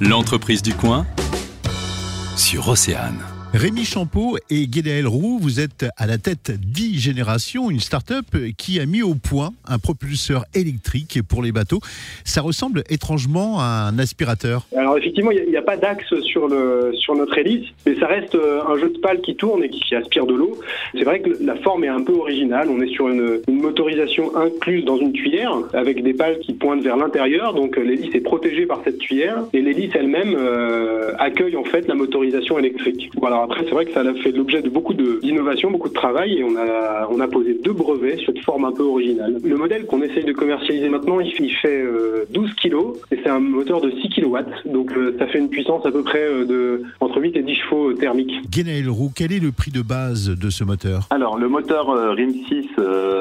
L'entreprise du coin sur Océane. Rémi Champeau et Guédaël Roux, vous êtes à la tête d'e-Génération, une start-up qui a mis au point un propulseur électrique pour les bateaux. Ça ressemble étrangement à un aspirateur. Alors effectivement, il n'y a, pas d'axe sur, sur notre hélice, mais ça reste euh, un jeu de pales qui tourne et qui aspire de l'eau. C'est vrai que la forme est un peu originale. On est sur une, motorisation incluse dans une tuyère avec des pales qui pointent vers l'intérieur. Donc euh, l'hélice est protégée par cette tuyère et l'hélice elle-même euh, accueille en fait la motorisation électrique. Voilà après, c'est vrai que ça a fait l'objet de beaucoup d'innovation, beaucoup de travail, et on a, on a posé deux brevets sur cette forme un peu originale. Le modèle qu'on essaye de commercialiser maintenant, il fait, 12 euh, kg, et c'est un moteur de 6 kW, donc euh, ça fait une puissance à peu près euh, de entre 8 et 10 chevaux thermiques. Guénaël Roux, quel est le prix de base de ce moteur Alors, le moteur RIM 6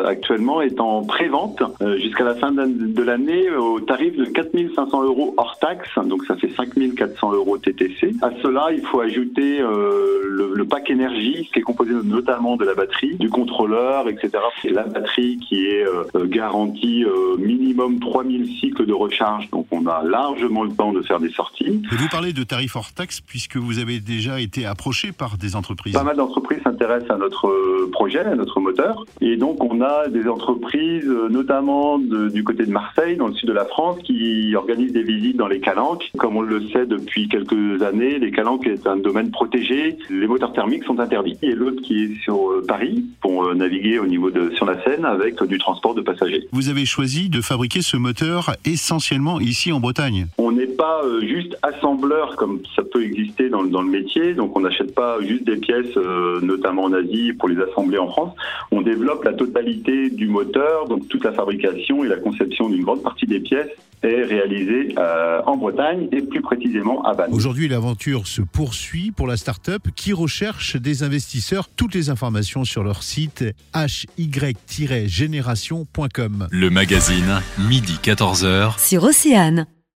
actuellement est en pré-vente jusqu'à la fin de l'année au tarif de 4500 euros hors taxe, donc ça fait 5400 euros TTC. À cela, il faut ajouter le, pack énergie, qui est composé notamment de la batterie, du contrôleur, etc. C'est la batterie qui est euh, euh, garantie euh, minimum 3000 cycles de recharge, donc on a largement le temps de faire des sorties. Et vous parlez de tarifs hors taxe puisque vous avez déjà été approché par des entreprises. Pas mal d'entreprises s'intéressent à notre projet, à notre moteur, et donc on a des entreprises, notamment du côté de Marseille, dans le sud de la France, qui organisent des visites dans les calanques. Comme on le sait depuis quelques années, les calanques est un domaine protégé les moteurs thermiques sont interdits. Et l'autre qui est sur euh, Paris pour euh, naviguer au niveau de sur la Seine avec du transport de passagers. Vous avez choisi de fabriquer ce moteur essentiellement ici en Bretagne. On n'est pas euh, juste assembleur comme ça peut exister dans, dans le métier. Donc on n'achète pas juste des pièces, notamment en Asie, pour les assembler en France. On développe la totalité du moteur, donc toute la fabrication et la conception d'une grande partie des pièces est réalisée en Bretagne et plus précisément à Vannes. Aujourd'hui, l'aventure se poursuit pour la start-up qui recherche des investisseurs. Toutes les informations sur leur site hy-génération.com. Le magazine, midi 14h. Sur Océane.